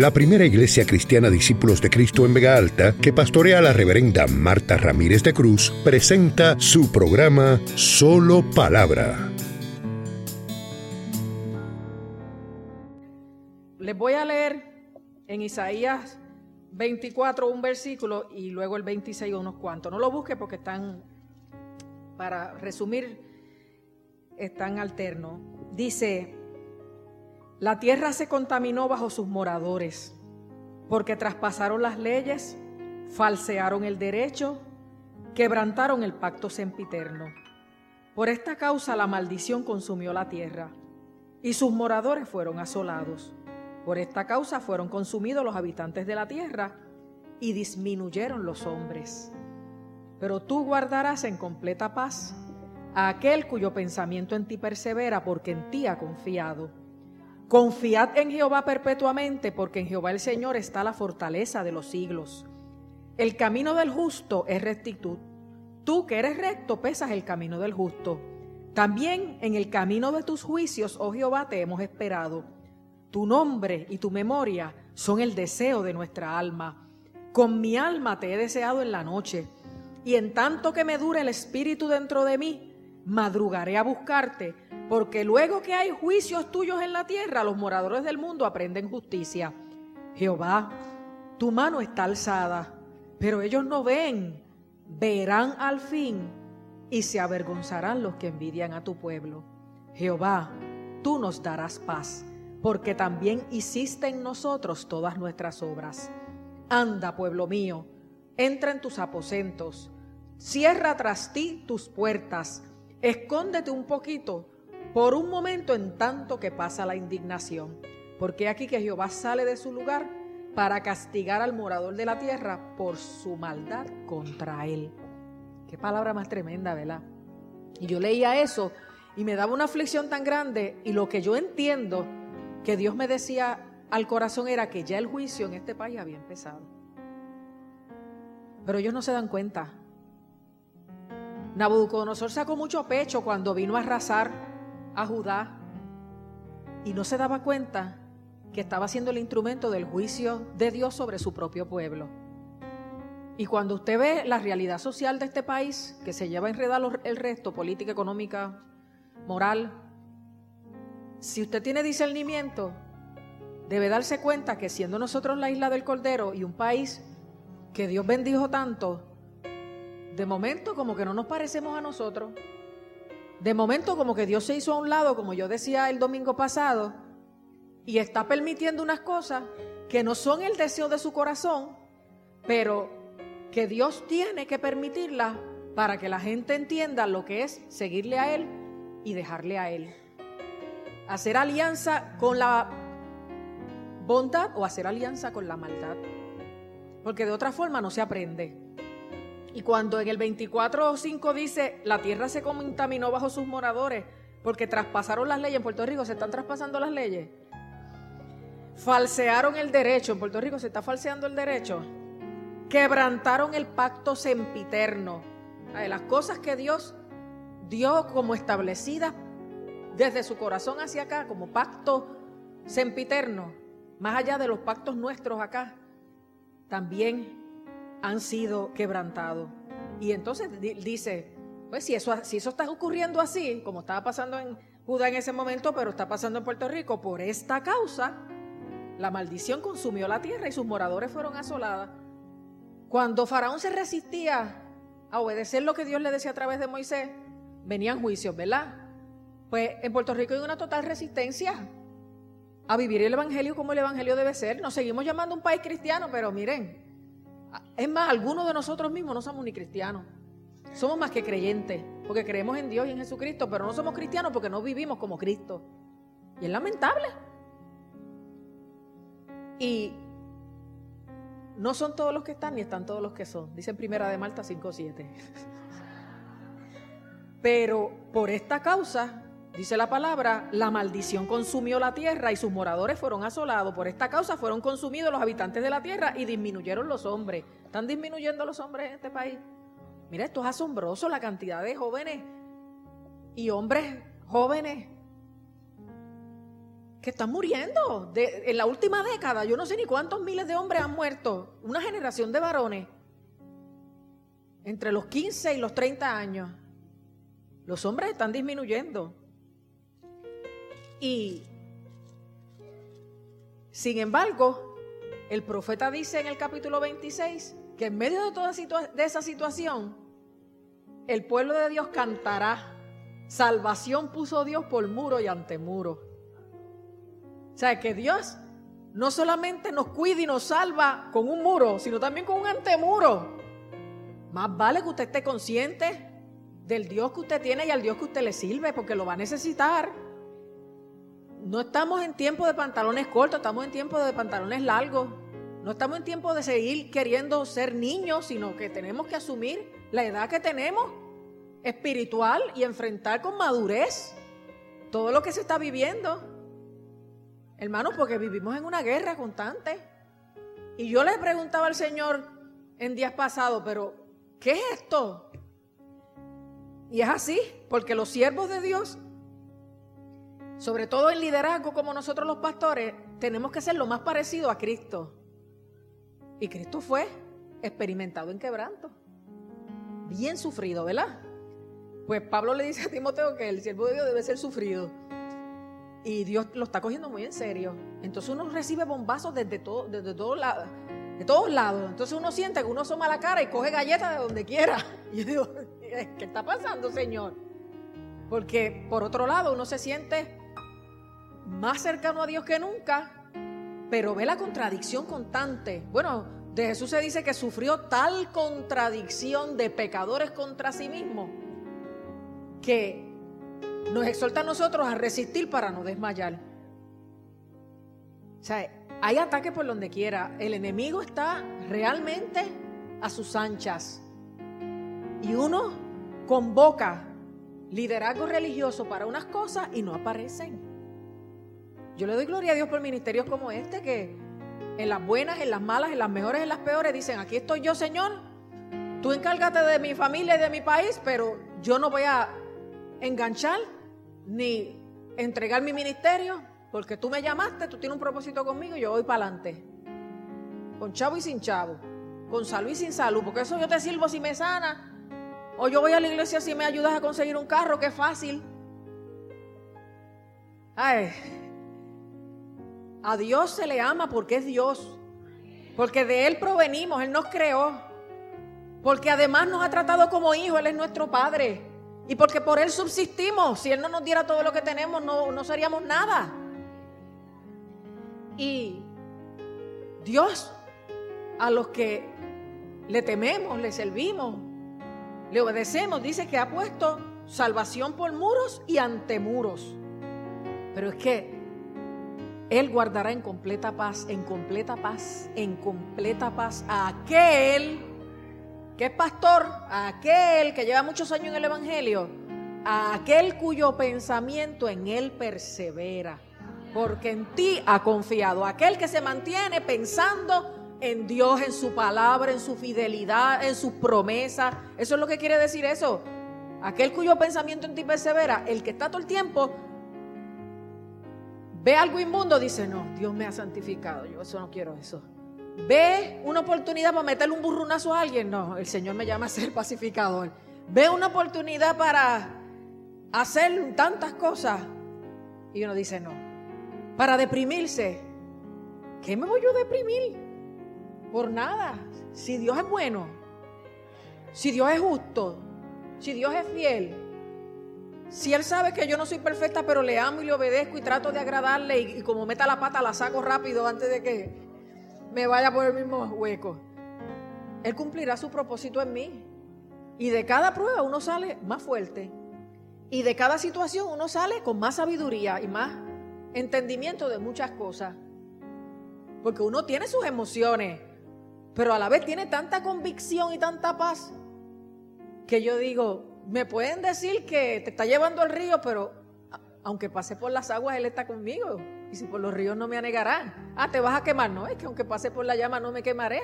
la primera iglesia cristiana Discípulos de Cristo en Vega Alta, que pastorea la reverenda Marta Ramírez de Cruz, presenta su programa Solo Palabra. Les voy a leer en Isaías 24 un versículo y luego el 26 unos cuantos. No lo busque porque están, para resumir, están alternos. Dice, la tierra se contaminó bajo sus moradores, porque traspasaron las leyes, falsearon el derecho, quebrantaron el pacto sempiterno. Por esta causa la maldición consumió la tierra, y sus moradores fueron asolados. Por esta causa fueron consumidos los habitantes de la tierra, y disminuyeron los hombres. Pero tú guardarás en completa paz a aquel cuyo pensamiento en ti persevera, porque en ti ha confiado Confiad en Jehová perpetuamente, porque en Jehová el Señor está la fortaleza de los siglos. El camino del justo es rectitud. Tú que eres recto pesas el camino del justo. También en el camino de tus juicios, oh Jehová, te hemos esperado. Tu nombre y tu memoria son el deseo de nuestra alma. Con mi alma te he deseado en la noche, y en tanto que me dure el espíritu dentro de mí, madrugaré a buscarte porque luego que hay juicios tuyos en la tierra, los moradores del mundo aprenden justicia. Jehová, tu mano está alzada, pero ellos no ven, verán al fin y se avergonzarán los que envidian a tu pueblo. Jehová, tú nos darás paz, porque también hiciste en nosotros todas nuestras obras. Anda, pueblo mío, entra en tus aposentos, cierra tras ti tus puertas, escóndete un poquito por un momento en tanto que pasa la indignación. Porque aquí que Jehová sale de su lugar para castigar al morador de la tierra por su maldad contra él. Qué palabra más tremenda, ¿verdad? Y yo leía eso y me daba una aflicción tan grande y lo que yo entiendo que Dios me decía al corazón era que ya el juicio en este país había empezado. Pero ellos no se dan cuenta. Nabucodonosor sacó mucho pecho cuando vino a arrasar a Judá y no se daba cuenta que estaba siendo el instrumento del juicio de Dios sobre su propio pueblo. Y cuando usted ve la realidad social de este país, que se lleva enredado el resto, política, económica, moral, si usted tiene discernimiento, debe darse cuenta que siendo nosotros la isla del Cordero y un país que Dios bendijo tanto, de momento como que no nos parecemos a nosotros. De momento como que Dios se hizo a un lado, como yo decía el domingo pasado, y está permitiendo unas cosas que no son el deseo de su corazón, pero que Dios tiene que permitirlas para que la gente entienda lo que es seguirle a Él y dejarle a Él. Hacer alianza con la bondad o hacer alianza con la maldad. Porque de otra forma no se aprende. Y cuando en el 24.5 dice, la tierra se contaminó bajo sus moradores porque traspasaron las leyes, en Puerto Rico se están traspasando las leyes, falsearon el derecho, en Puerto Rico se está falseando el derecho, quebrantaron el pacto sempiterno, las cosas que Dios dio como establecidas desde su corazón hacia acá, como pacto sempiterno, más allá de los pactos nuestros acá, también han sido quebrantados. Y entonces dice, pues si eso, si eso está ocurriendo así, como estaba pasando en Judá en ese momento, pero está pasando en Puerto Rico, por esta causa, la maldición consumió la tierra y sus moradores fueron asoladas. Cuando Faraón se resistía a obedecer lo que Dios le decía a través de Moisés, venían juicios, ¿verdad? Pues en Puerto Rico hay una total resistencia a vivir el Evangelio como el Evangelio debe ser. Nos seguimos llamando un país cristiano, pero miren, es más, algunos de nosotros mismos no somos ni cristianos. Somos más que creyentes, porque creemos en Dios y en Jesucristo, pero no somos cristianos porque no vivimos como Cristo. Y es lamentable. Y no son todos los que están ni están todos los que son. Dice en Primera de Malta 5.7. Pero por esta causa Dice la palabra, la maldición consumió la tierra y sus moradores fueron asolados. Por esta causa fueron consumidos los habitantes de la tierra y disminuyeron los hombres. ¿Están disminuyendo los hombres en este país? Mira, esto es asombroso, la cantidad de jóvenes y hombres jóvenes que están muriendo. en la última década, yo no sé ni cuántos miles de hombres han muerto. Una generación de varones. Entre los 15 y los 30 años. Los hombres están disminuyendo. Y, sin embargo, el profeta dice en el capítulo 26 que en medio de toda esa situación, el pueblo de Dios cantará. Salvación puso Dios por muro y ante muro. O sea, que Dios no solamente nos cuida y nos salva con un muro, sino también con un antemuro. Más vale que usted esté consciente del Dios que usted tiene y al Dios que usted le sirve, porque lo va a necesitar. No estamos en tiempo de pantalones cortos, estamos en tiempo de pantalones largos. No estamos en tiempo de seguir queriendo ser niños, sino que tenemos que asumir la edad que tenemos espiritual y enfrentar con madurez todo lo que se está viviendo. Hermanos, porque vivimos en una guerra constante. Y yo le preguntaba al Señor en días pasados, pero ¿qué es esto? Y es así, porque los siervos de Dios, sobre todo en liderazgo como nosotros los pastores, tenemos que ser lo más parecido a Cristo. Y Cristo fue experimentado en quebranto. Bien sufrido, ¿verdad? Pues Pablo le dice a Timoteo que el siervo de Dios debe ser sufrido. Y Dios lo está cogiendo muy en serio. Entonces uno recibe bombazos desde, todo, desde. De todos lados. Entonces uno siente que uno asoma la cara y coge galletas de donde quiera. Y yo digo, ¿qué está pasando, Señor? Porque por otro lado uno se siente más cercano a Dios que nunca pero ve la contradicción constante. Bueno, de Jesús se dice que sufrió tal contradicción de pecadores contra sí mismo que nos exhorta a nosotros a resistir para no desmayar. O sea, hay ataques por donde quiera. El enemigo está realmente a sus anchas. Y uno convoca liderazgo religioso para unas cosas y no aparecen. Yo le doy gloria a Dios por ministerios como este que en las buenas, en las malas, en las mejores, en las peores dicen, aquí estoy yo, Señor. Tú encárgate de mi familia y de mi país, pero yo no voy a enganchar ni entregar mi ministerio, porque tú me llamaste, tú tienes un propósito conmigo y yo voy para adelante. Con chavo y sin chavo, con salud y sin salud, porque eso yo te sirvo si me sana, o yo voy a la iglesia si me ayudas a conseguir un carro, que fácil. Ay, a Dios se le ama porque es Dios. Porque de Él provenimos, Él nos creó. Porque además nos ha tratado como hijos, Él es nuestro Padre. Y porque por Él subsistimos. Si Él no nos diera todo lo que tenemos, no, no seríamos nada. Y Dios, a los que le tememos, le servimos, le obedecemos, dice que ha puesto salvación por muros y ante muros. Pero es que él guardará en completa paz, en completa paz, en completa paz a aquel que es pastor, a aquel que lleva muchos años en el Evangelio, a aquel cuyo pensamiento en Él persevera, porque en ti ha confiado, aquel que se mantiene pensando en Dios, en su palabra, en su fidelidad, en sus promesas. Eso es lo que quiere decir eso. Aquel cuyo pensamiento en ti persevera, el que está todo el tiempo Ve algo inmundo, dice, no, Dios me ha santificado, yo eso no quiero eso. Ve una oportunidad para meterle un burrunazo a alguien, no, el Señor me llama a ser pacificador. Ve una oportunidad para hacer tantas cosas y uno dice, no. Para deprimirse, ¿qué me voy yo a deprimir? Por nada. Si Dios es bueno, si Dios es justo, si Dios es fiel, si Él sabe que yo no soy perfecta, pero le amo y le obedezco y trato de agradarle y, como meta la pata la saco rápido antes de que me vaya por el mismo hueco, Él cumplirá su propósito en mí. Y de cada prueba uno sale más fuerte. Y de cada situación uno sale con más sabiduría y más entendimiento de muchas cosas. Porque uno tiene sus emociones, pero a la vez tiene tanta convicción y tanta paz que yo digo, me pueden decir que te está llevando al río, pero aunque pase por las aguas, Él está conmigo. Y si por los ríos no me anegarán. Ah, te vas a quemar. No, es que aunque pase por la llama no me quemaré.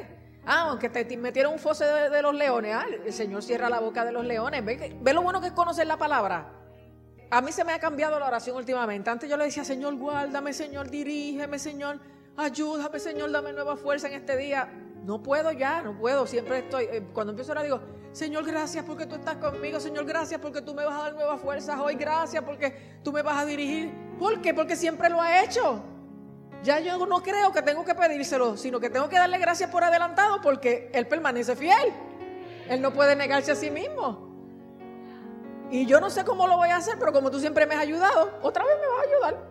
Ah, aunque te metieron un foso de, los leones. Ah, el Señor cierra la boca de los leones. Ve, ve lo bueno que es conocer la palabra. a mí se me ha cambiado la oración últimamente. Antes yo le decía, Señor, guárdame, Señor, dirígeme, Señor, ayúdame, Señor, dame nueva fuerza en este día. No puedo ya, no puedo. Siempre estoy, eh, cuando empiezo a orar digo, Señor, gracias porque tú estás conmigo. Señor, gracias porque tú me vas a dar nuevas fuerzas hoy. Gracias porque tú me vas a dirigir. ¿Por qué? Porque siempre lo ha hecho. Ya yo no creo que tengo que pedírselo, sino que tengo que darle gracias por adelantado porque Él permanece fiel. Él no puede negarse a sí mismo. Y yo no sé cómo lo voy a hacer, pero como tú siempre me has ayudado, otra vez me vas a ayudar.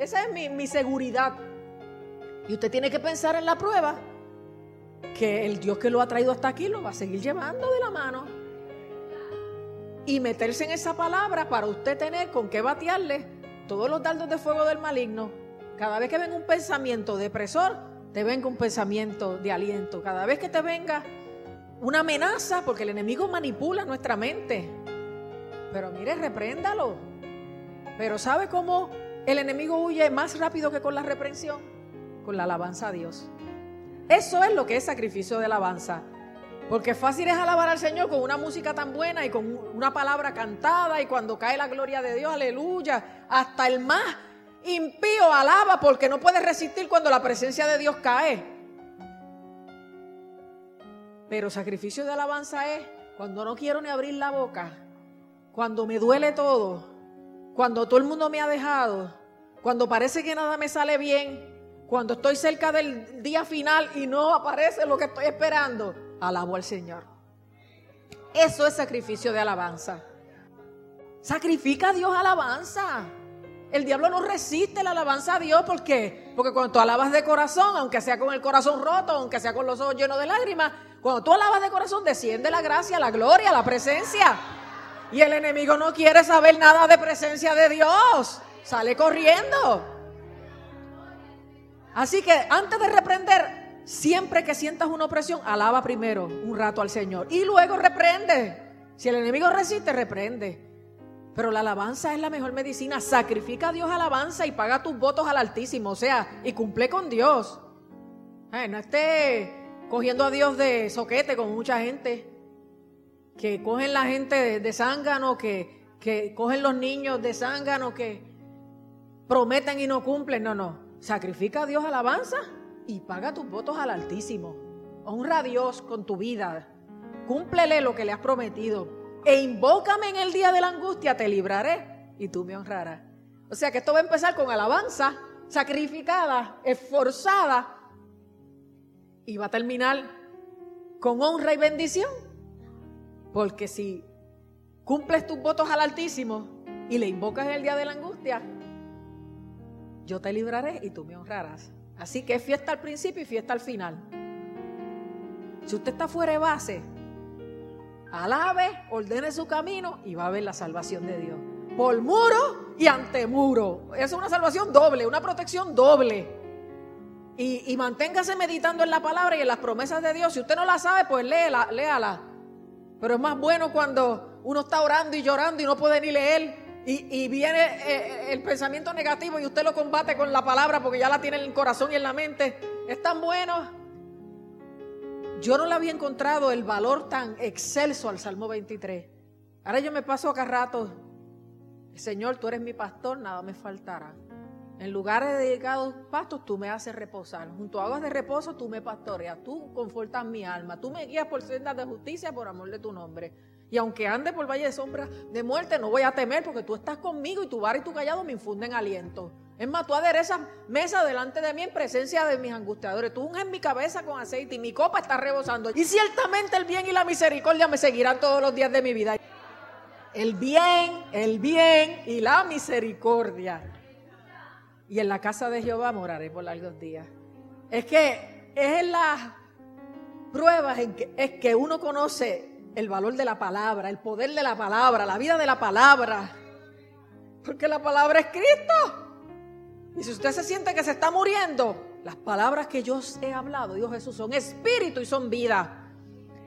Esa es mi, mi seguridad. Y usted tiene que pensar en la prueba que el Dios que lo ha traído hasta aquí lo va a seguir llevando de la mano. Y meterse en esa palabra para usted tener con qué batearle todos los dardos de fuego del maligno. Cada vez que venga un pensamiento depresor, te venga un pensamiento de aliento. Cada vez que te venga una amenaza, porque el enemigo manipula nuestra mente. Pero mire, repréndalo. Pero ¿sabe cómo el enemigo huye más rápido que con la reprensión? Con la alabanza a Dios. Eso es lo que es sacrificio de alabanza. Porque fácil es alabar al Señor con una música tan buena y con una palabra cantada y cuando cae la gloria de Dios, aleluya. Hasta el más impío alaba porque no puede resistir cuando la presencia de Dios cae. Pero sacrificio de alabanza es cuando no quiero ni abrir la boca, cuando me duele todo, cuando todo el mundo me ha dejado, cuando parece que nada me sale bien, cuando estoy cerca del día final y no aparece lo que estoy esperando, alabo al Señor. Eso es sacrificio de alabanza. Sacrifica a Dios alabanza. El diablo no resiste la alabanza a Dios. ¿Por qué? Porque cuando tú alabas de corazón, aunque sea con el corazón roto, aunque sea con los ojos llenos de lágrimas, cuando tú alabas de corazón, desciende la gracia, la gloria, la presencia. Y el enemigo no quiere saber nada de presencia de Dios. Sale corriendo. Así que antes de reprender, siempre que sientas una opresión, alaba primero un rato al Señor y luego reprende. Si el enemigo resiste, reprende. Pero la alabanza es la mejor medicina. Sacrifica a Dios alabanza y paga tus votos al Altísimo. O sea, y cumple con Dios. Eh, no esté cogiendo a Dios de soquete con mucha gente. Que cogen la gente de, de zángano, que, que cogen los niños de zángano, que prometen y no cumplen. No, no. Sacrifica a Dios alabanza y paga tus votos al Altísimo. Honra a Dios con tu vida. Cúmplele lo que le has prometido. E invócame en el día de la angustia, te libraré y tú me honrarás. O sea que esto va a empezar con alabanza sacrificada, esforzada, y va a terminar con honra y bendición. Porque si cumples tus votos al Altísimo y le invocas en el día de la angustia, yo te libraré y tú me honrarás. Así que es fiesta al principio y fiesta al final. Si usted está fuera de base, alabe, ordene su camino y va a ver la salvación de Dios. Por muro y ante muro. Es una salvación doble, una protección doble. Y, manténgase meditando en la palabra y en las promesas de Dios. Si usted no la sabe, pues léela, léala. Pero es más bueno cuando uno está orando y llorando y no puede ni leer y, viene eh, el pensamiento negativo y usted lo combate con la palabra porque ya la tiene en el corazón y en la mente. Es tan bueno. Yo no le había encontrado el valor tan excelso al Salmo 23. Ahora yo me paso acá rato. Señor, tú eres mi pastor, nada me faltará. En lugares dedicados pastos, tú me haces reposar. Junto a aguas de reposo, tú me pastoreas. Tú confortas mi alma. Tú me guías por sendas de justicia por amor de tu nombre. Y aunque ande por valle de sombra de muerte, no voy a temer porque tú estás conmigo y tu bar y tu callado me infunden aliento. Es más, tú aderezas mesa delante de mí en presencia de mis angustiadores. Tú unges mi cabeza con aceite y mi copa está rebosando. Y ciertamente el bien y la misericordia me seguirán todos los días de mi vida. El bien, el bien y la misericordia. Y en la casa de Jehová moraré por largos días. Es que es en las pruebas en que, es que uno conoce el valor de la palabra, el poder de la palabra, la vida de la palabra. Porque la palabra es Cristo. Y si usted se siente que se está muriendo, las palabras que yo he hablado, Dios Jesús, son espíritu y son vida.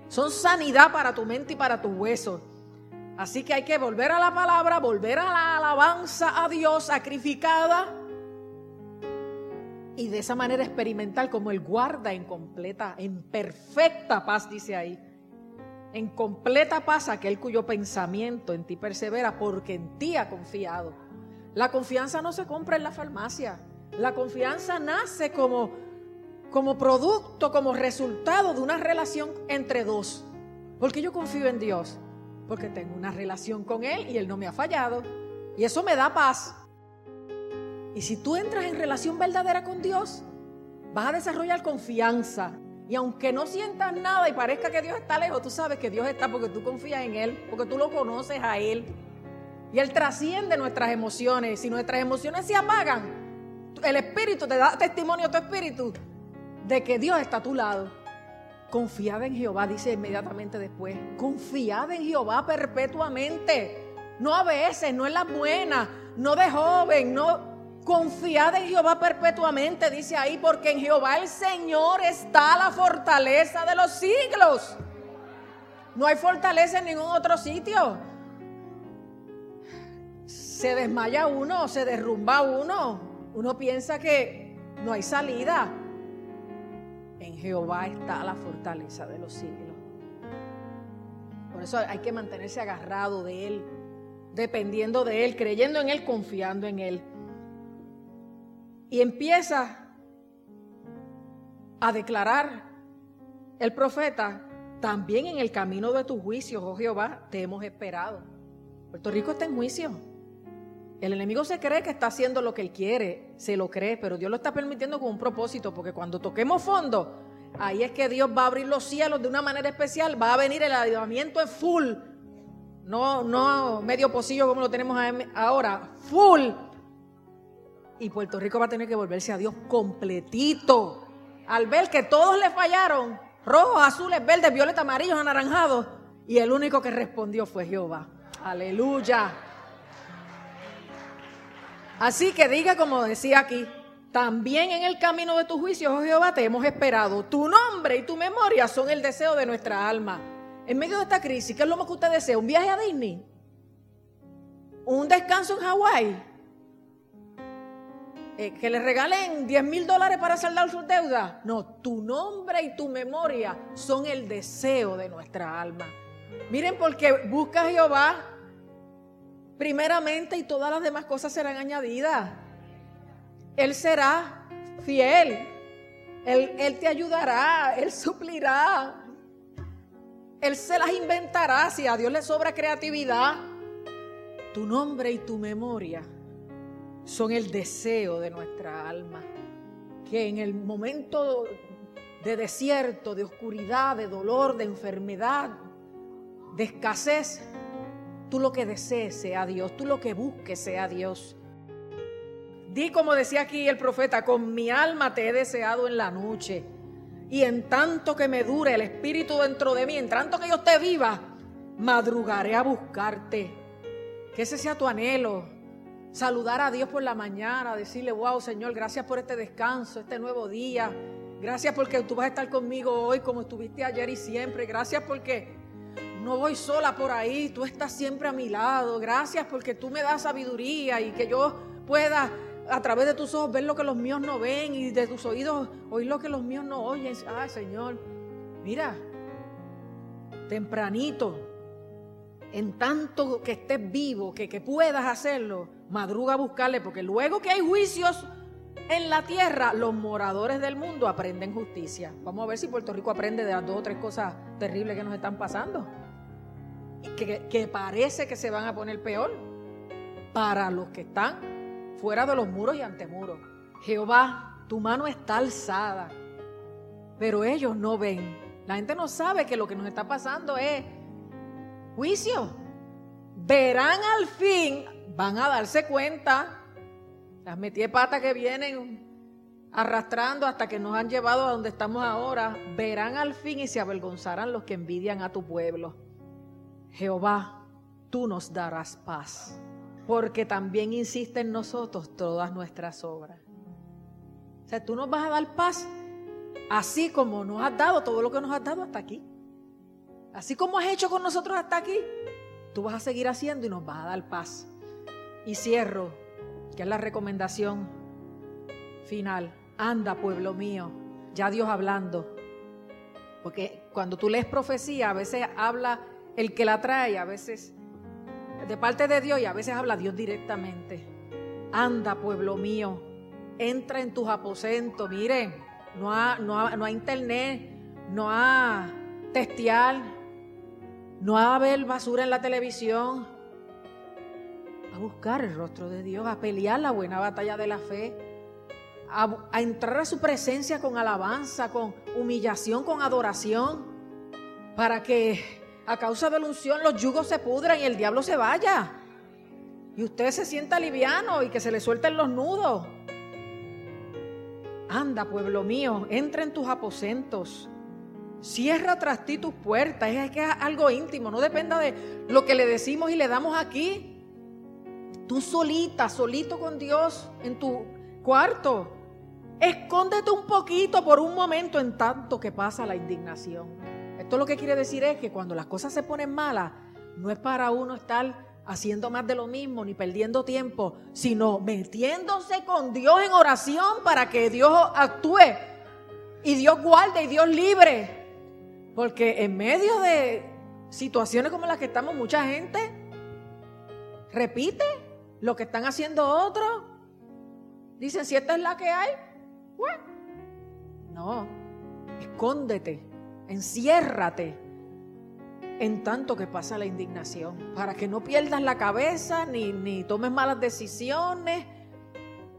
Son sanidad para tu mente y para tu hueso. Así que hay que volver a la palabra, volver a la alabanza a Dios sacrificada. Y de esa manera experimental como Él guarda en completa, en perfecta paz, dice ahí En completa paz aquel cuyo pensamiento en ti persevera porque en ti ha confiado. La confianza no se compra en la farmacia. La confianza nace como, como producto, como resultado de una relación entre dos. Porque yo confío en Dios. Porque tengo una relación con Él y Él no me ha fallado. Y eso me da paz. Y si tú entras en relación verdadera con Dios, vas a desarrollar confianza. Y aunque no sientas nada y parezca que Dios está lejos, tú sabes que Dios está porque tú confías en Él, porque tú lo conoces a Él. Y Él trasciende nuestras emociones. Si nuestras emociones se apagan, el Espíritu te da testimonio a tu Espíritu de que Dios está a tu lado. Confiad en Jehová, dice inmediatamente después. Confiad en Jehová perpetuamente. No a veces, no en las buenas, no de joven, no Confiad en Jehová perpetuamente, dice ahí, porque en Jehová el Señor está la fortaleza de los siglos. No hay fortaleza en ningún otro sitio. Se desmaya uno, se derrumba uno. Uno piensa que no hay salida. En Jehová está la fortaleza de los siglos. Por eso hay que mantenerse agarrado de Él, dependiendo de Él, creyendo en Él, confiando en Él. Y empieza a declarar el profeta, también en el camino de tus juicios, oh Jehová, te hemos esperado. Puerto Rico está en juicio. El enemigo se cree que está haciendo lo que él quiere, se lo cree, pero Dios lo está permitiendo con un propósito, porque cuando toquemos fondo, ahí es que Dios va a abrir los cielos de una manera especial, va a venir el avivamiento en full, no, no medio pocillo como lo tenemos ahora, full y Puerto Rico va a tener que volverse a Dios completito. Al ver que todos le fallaron, rojos, azules, verdes, violetas, amarillos, anaranjados, y el único que respondió fue Jehová. Aleluya. Así que diga como decía aquí, también en el camino de tu juicio, oh Jehová, te hemos esperado. Tu nombre y tu memoria son el deseo de nuestra alma. En medio de esta crisis, ¿qué es lo más que usted desea? ¿Un viaje a Disney? ¿Un descanso en Hawái? Eh, que le regalen 10 mil dólares para saldar sus deudas. No, tu nombre y tu memoria son el deseo de nuestra alma. Miren, porque busca a Jehová primeramente y todas las demás cosas serán añadidas. Él será fiel. Él, él te ayudará, Él suplirá. Él se las inventará si a Dios le sobra creatividad. Tu nombre y tu memoria son el deseo de nuestra alma. Que en el momento de desierto, de oscuridad, de dolor, de enfermedad, de escasez, tú lo que desees sea Dios, tú lo que busques sea Dios. Di como decía aquí el profeta, con mi alma te he deseado en la noche. Y en tanto que me dure el espíritu dentro de mí, en tanto que yo esté viva, madrugaré a buscarte. Que ese sea tu anhelo, saludar a Dios por la mañana, decirle, wow Señor, gracias por este descanso, este nuevo día. Gracias porque tú vas a estar conmigo hoy como estuviste ayer y siempre. Gracias porque no voy sola por ahí, tú estás siempre a mi lado. Gracias porque tú me das sabiduría y que yo pueda a través de tus ojos ver lo que los míos no ven y de tus oídos oír lo que los míos no oyen. Ay, Señor, mira, tempranito, en tanto que estés vivo, que, que puedas hacerlo, madruga a buscarle, porque luego que hay juicios en la tierra, los moradores del mundo aprenden justicia. Vamos a ver si Puerto Rico aprende de las dos o tres cosas terribles que nos están pasando. Que, que parece que se van a poner peor para los que están fuera de los muros y ante muros. Jehová, tu mano está alzada, pero ellos no ven. La gente no sabe que lo que nos está pasando es juicio. Verán al fin van a darse cuenta, las metí pata que vienen arrastrando hasta que nos han llevado a donde estamos ahora, verán al fin y se avergonzarán los que envidian a tu pueblo. Jehová, tú nos darás paz, porque también insiste en nosotros todas nuestras obras. O sea, tú nos vas a dar paz así como nos has dado todo lo que nos has dado hasta aquí. Así como has hecho con nosotros hasta aquí, tú vas a seguir haciendo y nos vas a dar paz. Y cierro, que es la recomendación final. Anda, pueblo mío, ya Dios hablando. Porque cuando tú lees profecía, a veces habla el que la trae, a veces de parte de Dios y a veces habla Dios directamente. Anda, pueblo mío, entra en tus aposentos. Miren, no hay no no internet, no hay testear, no hay ver basura en la televisión. A buscar el rostro de Dios, a pelear la buena batalla de la fe a, entrar a su presencia con alabanza, con humillación, con adoración, para que a causa de la unción los yugos se pudran y el diablo se vaya. Y usted se sienta liviano y que se le suelten los nudos. Anda, pueblo mío, entra en tus aposentos. Cierra tras ti tus puertas. Es que es algo íntimo. No dependa de lo que le decimos y le damos aquí. Tú solita, solito con Dios en tu cuarto. Escóndete un poquito por un momento en tanto que pasa la indignación. Esto lo que quiere decir es que cuando las cosas se ponen malas, no es para uno estar haciendo más de lo mismo ni perdiendo tiempo, sino metiéndose con Dios en oración para que Dios actúe y Dios guarde y Dios libre. Porque en medio de situaciones como las que estamos, mucha gente repite lo que están haciendo otros. Dicen, si esta es la que hay, no, escóndete, enciérrate en tanto que pasa la indignación, para que no pierdas la cabeza, ni, ni tomes malas decisiones,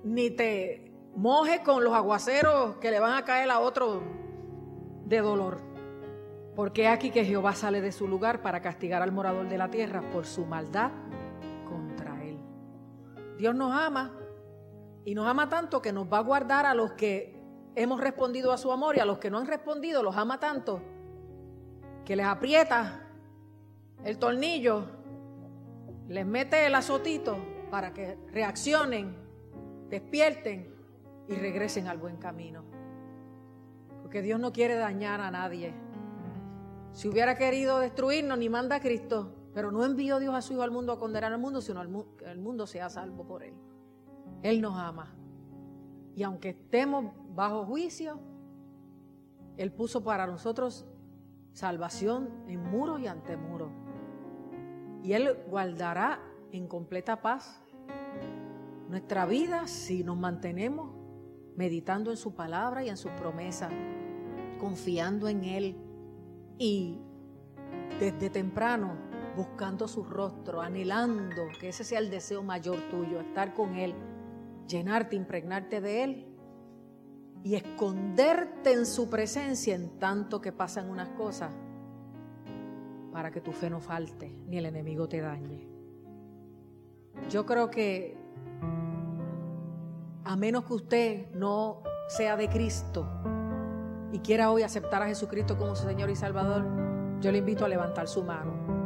ni te mojes con los aguaceros que le van a caer a otro de dolor. Porque aquí que Jehová sale de su lugar para castigar al morador de la tierra por su maldad. Dios nos ama y nos ama tanto que nos va a guardar a los que hemos respondido a su amor y a los que no han respondido los ama tanto que les aprieta el tornillo, les mete el azotito para que reaccionen, despierten y regresen al buen camino. Porque Dios no quiere dañar a nadie. Si hubiera querido destruirnos, ni manda a Cristo, pero no envió Dios a su Hijo al mundo a condenar al mundo, sino que el mundo sea salvo por él. Él nos ama. Y aunque estemos bajo juicio, Él puso para nosotros salvación en muro y ante muro. Y Él guardará en completa paz nuestra vida si nos mantenemos meditando en su palabra y en sus promesas, confiando en Él y desde temprano buscando su rostro, anhelando que ese sea el deseo mayor tuyo, estar con Él llenarte, impregnarte de Él y esconderte en su presencia en tanto que pasan unas cosas para que tu fe no falte ni el enemigo te dañe. Yo creo que a menos que usted no sea de Cristo y quiera hoy aceptar a Jesucristo como su Señor y Salvador, yo le invito a levantar su mano.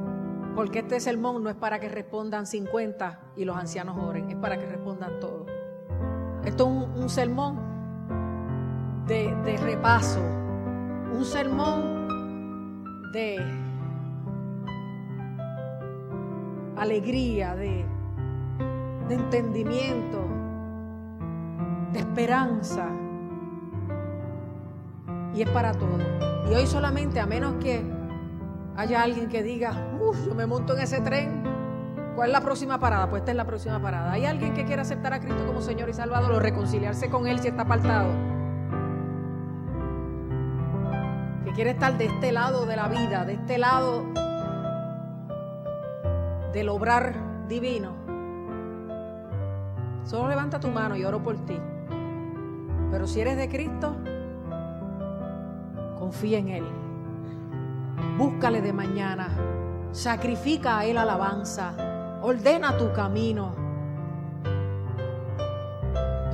Porque este sermón no es para que respondan 50 y los ancianos oren, es para que respondan todos. Esto es un, sermón de, repaso, un sermón de alegría, de, de entendimiento, de esperanza. Y es para todos. Y hoy solamente, a menos que haya alguien que diga, uff, yo me monto en ese tren ¿Cuál es la próxima parada? Pues esta es la próxima parada. ¿Hay alguien que quiera aceptar a Cristo como Señor y Salvador o reconciliarse con Él si está apartado? Que quiere estar de este lado de la vida, de este lado del obrar divino. Solo levanta tu mano y oro por ti. Pero si eres de Cristo, confía en Él. Búscale de mañana. Sacrifica a Él alabanza ordena tu camino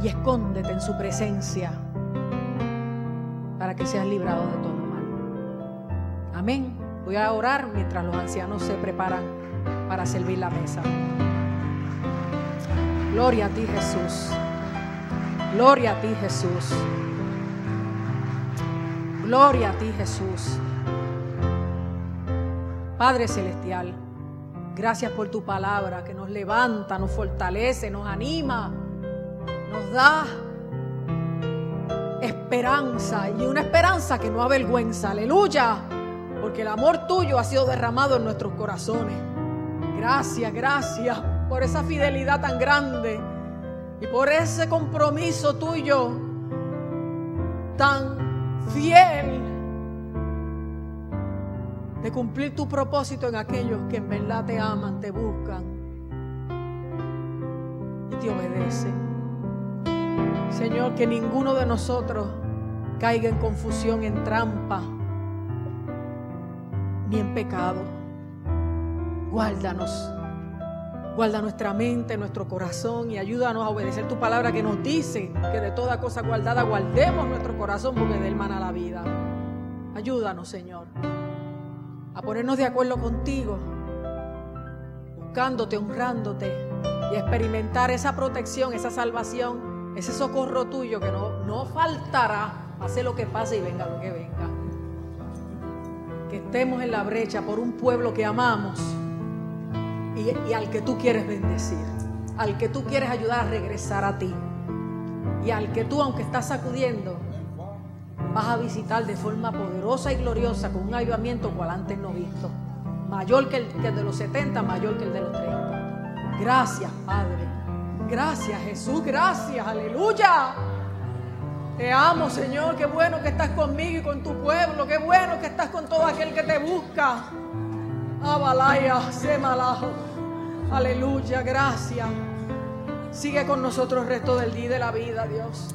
y escóndete en su presencia para que seas librado de todo mal. Amén. Voy a orar mientras los ancianos se preparan para servir la mesa. Gloria a ti Jesús. Gloria a ti Jesús. Gloria a ti Jesús. Padre Celestial. Gracias por tu palabra que nos levanta, nos fortalece, nos anima, nos da esperanza y una esperanza que no avergüenza. Aleluya. Porque el amor tuyo ha sido derramado en nuestros corazones. Gracias, gracias por esa fidelidad tan grande y por ese compromiso tuyo tan fiel de cumplir tu propósito en aquellos que en verdad te aman, te buscan y te obedecen. Señor, que ninguno de nosotros caiga en confusión, en trampa, ni en pecado. Guárdanos. Guarda nuestra mente, nuestro corazón y ayúdanos a obedecer tu palabra que nos dice que de toda cosa guardada guardemos nuestro corazón porque de él mana la vida. Ayúdanos, Señor, a ponernos de acuerdo contigo, buscándote, honrándote y experimentar esa protección, esa salvación, ese socorro tuyo que no, no faltará, pase lo que pase y venga lo que venga. Que estemos en la brecha por un pueblo que amamos y, al que tú quieres bendecir, al que tú quieres ayudar a regresar a ti y al que tú, aunque estás sacudiendo, vas a visitar de forma poderosa y gloriosa con un avivamiento cual antes no visto. Mayor que el, que de los 70, mayor que el de los 30. Gracias, Padre. Gracias, Jesús. Gracias. Aleluya. Te amo, Señor. Qué bueno que estás conmigo y con tu pueblo. Qué bueno que estás con todo aquel que te busca. Abalaya, semalajo. Aleluya, gracias. Sigue con nosotros el resto del día de la vida, Dios.